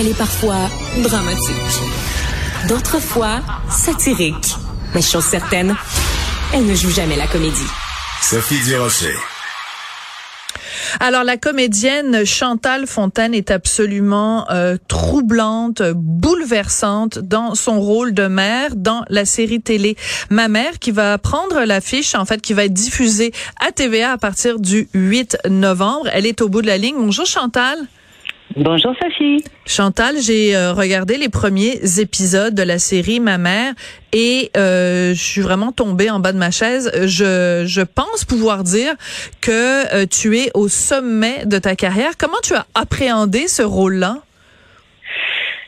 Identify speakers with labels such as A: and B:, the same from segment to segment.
A: Elle est parfois dramatique. D'autres fois, satirique. Mais chose certaine, elle ne joue jamais la comédie.
B: Sophie Durocher.
C: Alors la comédienne Chantal Fontaine est absolument euh, troublante, bouleversante dans son rôle de mère dans la série télé Ma mère qui va prendre l'affiche en fait qui va être diffusée à TVA à partir du 8 novembre. Elle est au bout de la ligne. Bonjour Chantal.
D: Bonjour Sophie.
C: Chantal, j'ai euh, regardé les premiers épisodes de la série Ma mère et euh, je suis vraiment tombée en bas de ma chaise. Je, je pense pouvoir dire que euh, tu es au sommet de ta carrière. Comment tu as appréhendé ce rôle-là?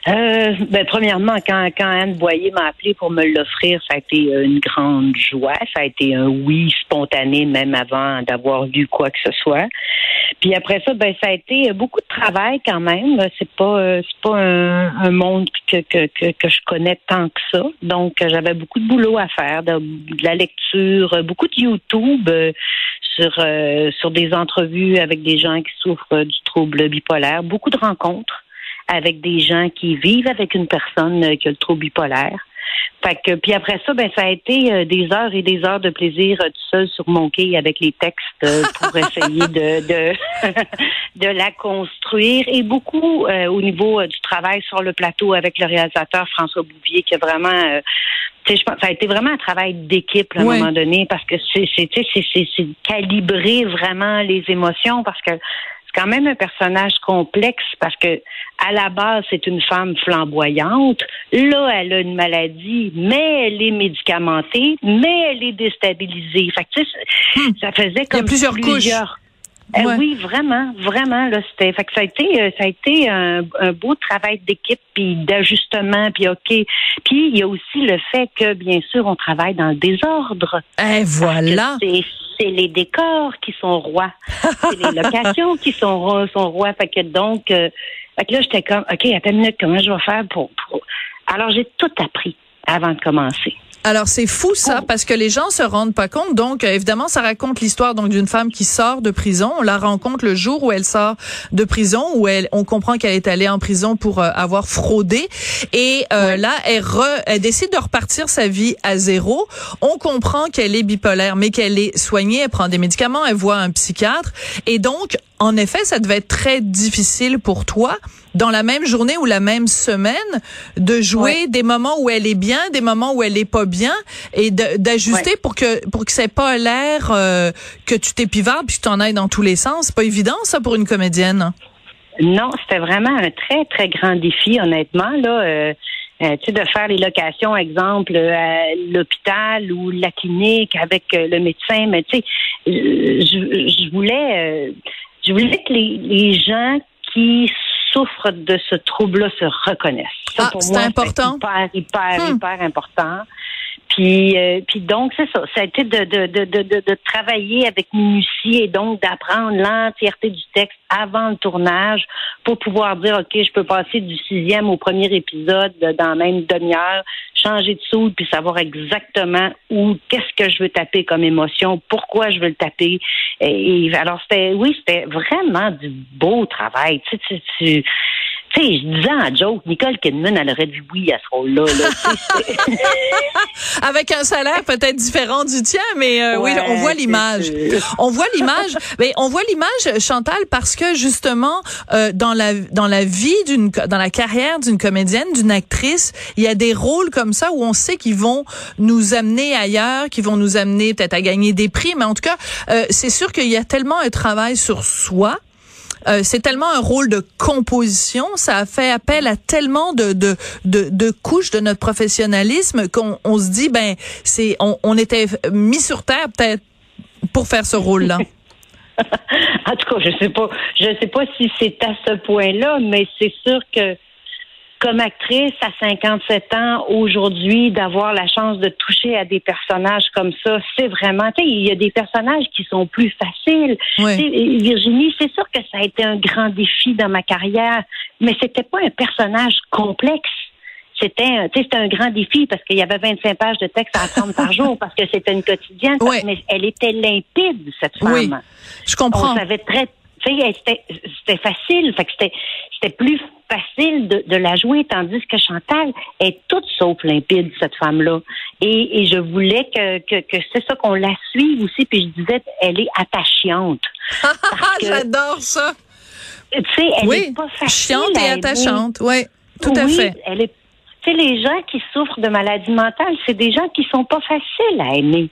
D: Euh, ben, premièrement, quand, quand Anne Boyer m'a appelé pour me l'offrir, ça a été une grande joie. Ça a été un oui spontané, même avant d'avoir vu quoi que ce soit. Puis après ça, ben ça a été beaucoup de travail quand même. C'est pas c'est pas un, monde que, que, que, je connais tant que ça. Donc j'avais beaucoup de boulot à faire, de, la lecture, beaucoup de YouTube sur sur des entrevues avec des gens qui souffrent du trouble bipolaire, beaucoup de rencontres avec des gens qui vivent avec une personne euh, qui a le trouble bipolaire. Fait que, puis après ça, ben ça a été euh, des heures et des heures de plaisir euh, tout seul sur mon quai avec les textes pour essayer de de, de la construire et beaucoup au niveau du travail sur le plateau avec le réalisateur François Bouvier qui a vraiment je pense, ça a été vraiment un travail d'équipe à un moment donné parce que c'est c'est c'est calibrer vraiment les émotions parce que quand même un personnage complexe parce que à la base c'est une femme flamboyante. Là, elle a une maladie, mais elle est médicamentée, mais elle est déstabilisée. Fait que, hmm. ça faisait comme
C: plusieurs,
D: plusieurs eh oui, vraiment, vraiment. Là, c'était, fait que ça a été, euh, ça a été un, beau travail d'équipe puis d'ajustement puis ok. Puis il y a aussi le fait que bien sûr on travaille dans le désordre.
C: Et eh, voilà.
D: C'est les décors qui sont rois, c'est les locations qui sont sont rois. Fait que donc, euh, fait que là j'étais comme ok, attends une minute, comment je vais faire pour... Alors j'ai tout appris avant de commencer.
C: Alors c'est fou ça oh. parce que les gens se rendent pas compte. Donc euh, évidemment ça raconte l'histoire donc d'une femme qui sort de prison. On la rencontre le jour où elle sort de prison où elle on comprend qu'elle est allée en prison pour euh, avoir fraudé et euh, là elle, elle décide de repartir sa vie à zéro. On comprend qu'elle est bipolaire mais qu'elle est soignée, elle prend des médicaments, elle voit un psychiatre et donc en effet, ça devait être très difficile pour toi, dans la même journée ou la même semaine, de jouer des moments où elle est bien, des moments où elle est pas bien, et d'ajuster pour que pour que ça pas l'air euh, que tu t'épivardes puis que tu en ailles dans tous les sens. C'est pas évident ça pour une comédienne?
D: Non, c'était vraiment un très très grand défi, honnêtement là. Euh, euh, tu sais, de faire les locations, exemple, à l'hôpital ou la clinique avec le médecin. Mais tu sais, je, je voulais je voulais que les, les gens qui souffrent de ce trouble-là se reconnaissent.
C: Ça, ah, c'est important?
D: hyper, hyper, hmm. hyper important. Puis, euh, donc, c'est ça. Ça a été de, de, de, de, de travailler avec minutie et donc d'apprendre l'entièreté du texte avant le tournage pour pouvoir dire, OK, je peux passer du sixième au premier épisode dans la même demi-heure, changer de soude puis savoir exactement où, qu'est-ce que je veux taper comme émotion, pourquoi je veux le taper. Et, alors, c'était, oui, c'était vraiment du beau travail. Tu sais, tu, tu tu sais, je disais en joke, Nicole Kidman, elle aurait dit oui à ce rôle-là.
C: Avec un salaire peut-être différent du tien, mais euh, oui, on voit l'image. On voit l'image. mais on voit l'image, Chantal, parce que justement, euh, dans la dans la vie d'une, dans la carrière d'une comédienne, d'une actrice, il y a des rôles comme ça où on sait qu'ils vont nous amener ailleurs, qui vont nous amener peut-être à gagner des prix, mais en tout cas, euh, c'est sûr qu'il y a tellement un travail sur soi euh, c'est tellement un rôle de composition, ça a fait appel à tellement de de de, de couches de notre professionnalisme qu'on on se dit ben c'est on, on était mis sur terre peut-être pour faire ce rôle-là.
D: en tout cas, je sais pas, je sais pas si c'est à ce point-là, mais c'est sûr que comme actrice à 57 ans aujourd'hui, d'avoir la chance de toucher à des personnages comme ça, c'est vraiment, tu sais, il y a des personnages qui sont plus faciles. Virginie, c'est sûr que ça a été un grand défi dans ma carrière, mais c'était pas un personnage complexe. C'était, c'était un grand défi parce qu'il y avait 25 pages de texte à apprendre par jour parce que c'était une quotidienne. Mais elle était limpide, cette femme. Oui,
C: je comprends.
D: On savait très c'était facile, fait que c'était plus facile de, de, la jouer, tandis que Chantal est toute sauf limpide, cette femme-là. Et, et, je voulais que, que, que c'est ça qu'on la suive aussi, puis je disais, elle est attachante.
C: J'adore ça.
D: Tu sais, elle oui, est pas facile.
C: Chiante et attachante, oui, tout à fait.
D: Elle est, tu sais, les gens qui souffrent de maladie mentale, c'est des gens qui sont pas faciles à aimer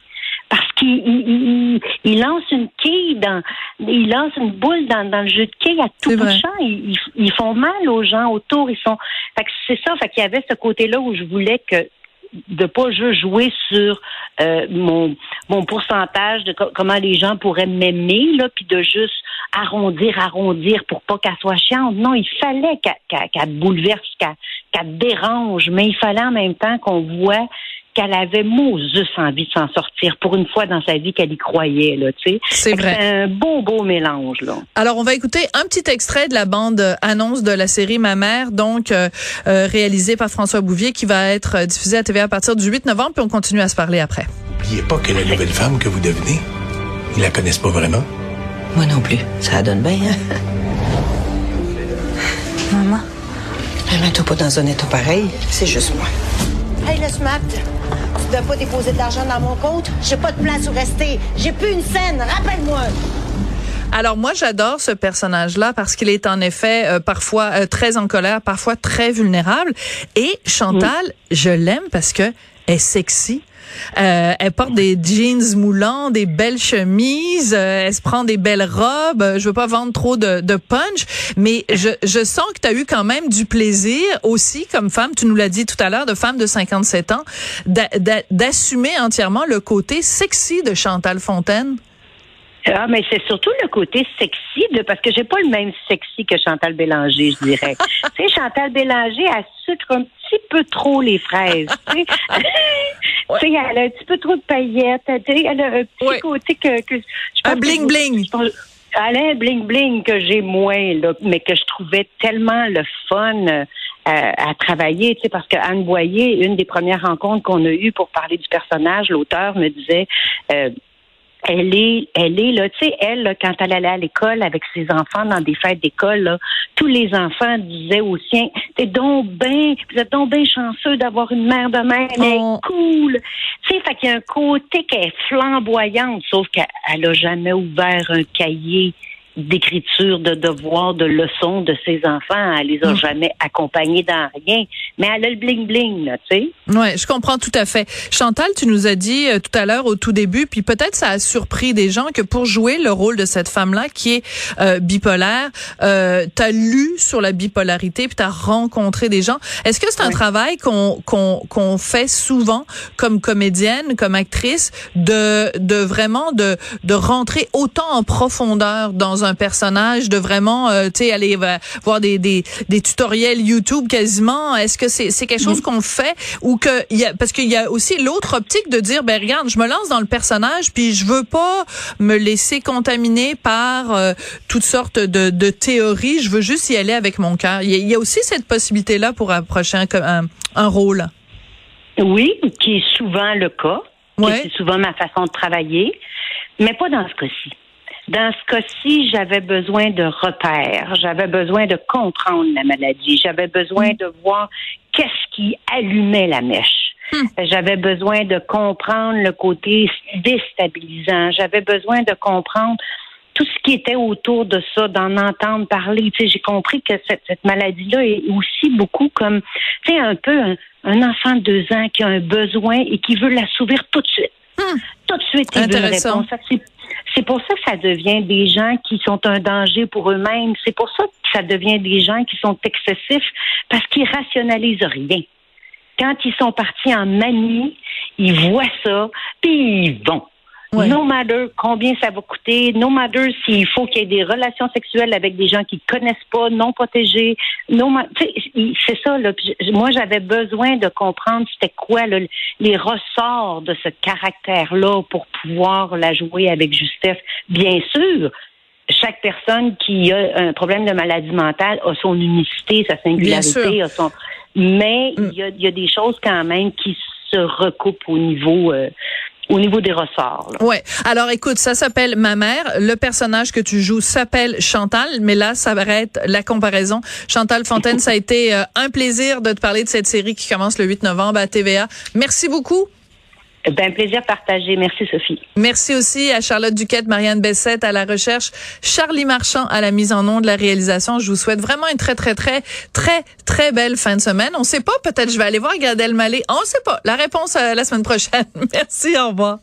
D: parce qu'il il, lance une quille dans, il lance une boule dans, dans le jeu de quille à tout bout de champ. Ils, ils, font mal aux gens autour. Ils sont, fait que c'est ça. Fait qu'il y avait ce côté-là où je voulais que de pas juste jouer sur euh, mon mon pourcentage de comment les gens pourraient m'aimer là puis de juste arrondir arrondir pour pas qu'elle soit chiante non il fallait qu'elle qu'elle bouleverse qu'elle qu'elle dérange mais il fallait en même temps qu'on voit qu'elle avait juste envie de s'en sortir pour une fois dans sa vie qu'elle y croyait là, tu sais.
C: C'est vrai.
D: un beau beau mélange là.
C: Alors on va écouter un petit extrait de la bande annonce de la série Ma mère donc euh, euh, réalisée par François Bouvier qui va être diffusée à TV à partir du 8 novembre puis on continue à se parler après.
E: N'oubliez pas que la nouvelle femme que vous devenez, ils la connaissent pas vraiment.
F: Moi non plus. Ça donne bien. Hein? Maman? Mets-toi pas dans un état pareil. C'est juste moi.
G: Hey, le. Tu dois pas déposer de l'argent dans mon compte? J'ai pas de place où rester. J'ai plus une scène. Rappelle-moi.
C: Alors moi j'adore ce personnage-là parce qu'il est en effet euh, parfois euh, très en colère, parfois très vulnérable. Et Chantal, je l'aime parce que elle est sexy. Euh, elle porte des jeans moulants, des belles chemises, euh, elle se prend des belles robes. Je veux pas vendre trop de, de punch, mais je, je sens que tu as eu quand même du plaisir aussi comme femme, tu nous l'as dit tout à l'heure, de femme de 57 ans, d'assumer entièrement le côté sexy de Chantal Fontaine.
D: Ah, mais c'est surtout le côté sexy de parce que j'ai pas le même sexy que Chantal Bélanger, je dirais. tu sais, Chantal Bélanger, elle sucre un petit peu trop les fraises. tu sais, elle a un petit peu trop de paillettes. Elle a un petit côté que, que
C: je un bling bling.
D: elle a un bling bling que j'ai moins là, mais que je trouvais tellement le fun. Euh, à, travailler, tu sais, parce que Anne Boyer, une des premières rencontres qu'on a eues pour parler du personnage, l'auteur me disait, euh, elle est, elle est là, tu sais, elle, quand elle allait à l'école avec ses enfants dans des fêtes d'école, tous les enfants disaient aux siens, t'es donc bien, vous êtes donc bien chanceux d'avoir une mère de elle est oh. cool. Tu sais, fait qu'il y a un côté qui est flamboyante, sauf qu'elle a jamais ouvert un cahier d'écriture, de devoirs, de leçons de ses enfants. Elle les a mm. jamais accompagnés dans rien. Mais elle a le bling-bling, là, tu sais.
C: Oui, je comprends tout à fait. Chantal, tu nous as dit euh, tout à l'heure au tout début, puis peut-être ça a surpris des gens que pour jouer le rôle de cette femme-là qui est euh, bipolaire, euh, tu as lu sur la bipolarité, puis tu as rencontré des gens. Est-ce que c'est un travail qu'on qu'on qu'on fait souvent comme comédienne, comme actrice, de, de vraiment de, de rentrer autant en profondeur dans un personnage, de vraiment, euh, tu sais, aller euh, voir des, des, des, tutoriels YouTube quasiment. Est-ce que c'est quelque chose qu'on fait ou que y a, parce qu'il y a aussi l'autre optique de dire, ben regarde, je me lance dans le personnage, puis je veux pas me laisser contaminer par euh, toutes sortes de, de théories. Je veux juste y aller avec mon cœur. Il y, a aussi cette possibilité là pour approcher un, un, rôle.
D: Oui, qui est souvent le cas. C'est souvent ma façon de travailler, mais pas dans ce cas-ci. Dans ce cas-ci, j'avais besoin de repères, j'avais besoin de comprendre la maladie, j'avais besoin de voir qu'est-ce qui allumait la mèche.
C: Hmm.
D: J'avais besoin de comprendre le côté déstabilisant. J'avais besoin de comprendre tout ce qui était autour de ça, d'en entendre parler. Tu sais, j'ai compris que cette, cette maladie-là est aussi beaucoup comme, tu sais, un peu un, un enfant de deux ans qui a un besoin et qui veut l'assouvir tout de suite.
C: Hmm.
D: Tout de suite, il veut une réponse. C'est- C'est pour ça que ça devient des gens qui sont un danger pour eux-mêmes. C'est pour ça que ça devient des gens qui sont excessifs parce qu'ils rationalisent rien. Quand ils sont partis en manie, ils voient ça, puis ils vont.
C: Ouais.
D: No matter combien ça va coûter, no matter s'il faut qu'il y ait des relations sexuelles avec des gens qui connaissent pas, non protégés, no c'est ça. Là. Moi, j'avais besoin de comprendre c'était quoi là, les ressorts de ce caractère-là pour pouvoir la jouer avec justesse. Bien sûr, chaque personne qui a un problème de maladie mentale a son unicité, sa singularité, a son. Mais
C: Mm.
D: il y, a, y a des choses quand même qui se recoupent au niveau, euh, au niveau des ressorts. là.
C: Ouais. Alors écoute, ça s'appelle Ma mère. Le personnage que tu joues s'appelle Chantal, mais là, ça arrête la comparaison. Chantal Fontaine, ça a été euh, un plaisir de te parler de cette série qui commence le 8 novembre à TVA. Merci beaucoup.
D: Ben, plaisir partagé. Merci, Sophie.
C: Merci aussi à Charlotte Duquette, Marianne Bessette à la recherche, Charlie Marchand à la mise en onde, la réalisation. Je vous souhaite vraiment une très, très, très, très, très belle fin de semaine. On sait pas, peut-être je vais aller voir Gad Elmaleh. On sait pas. La réponse euh, la semaine prochaine. Merci, au revoir.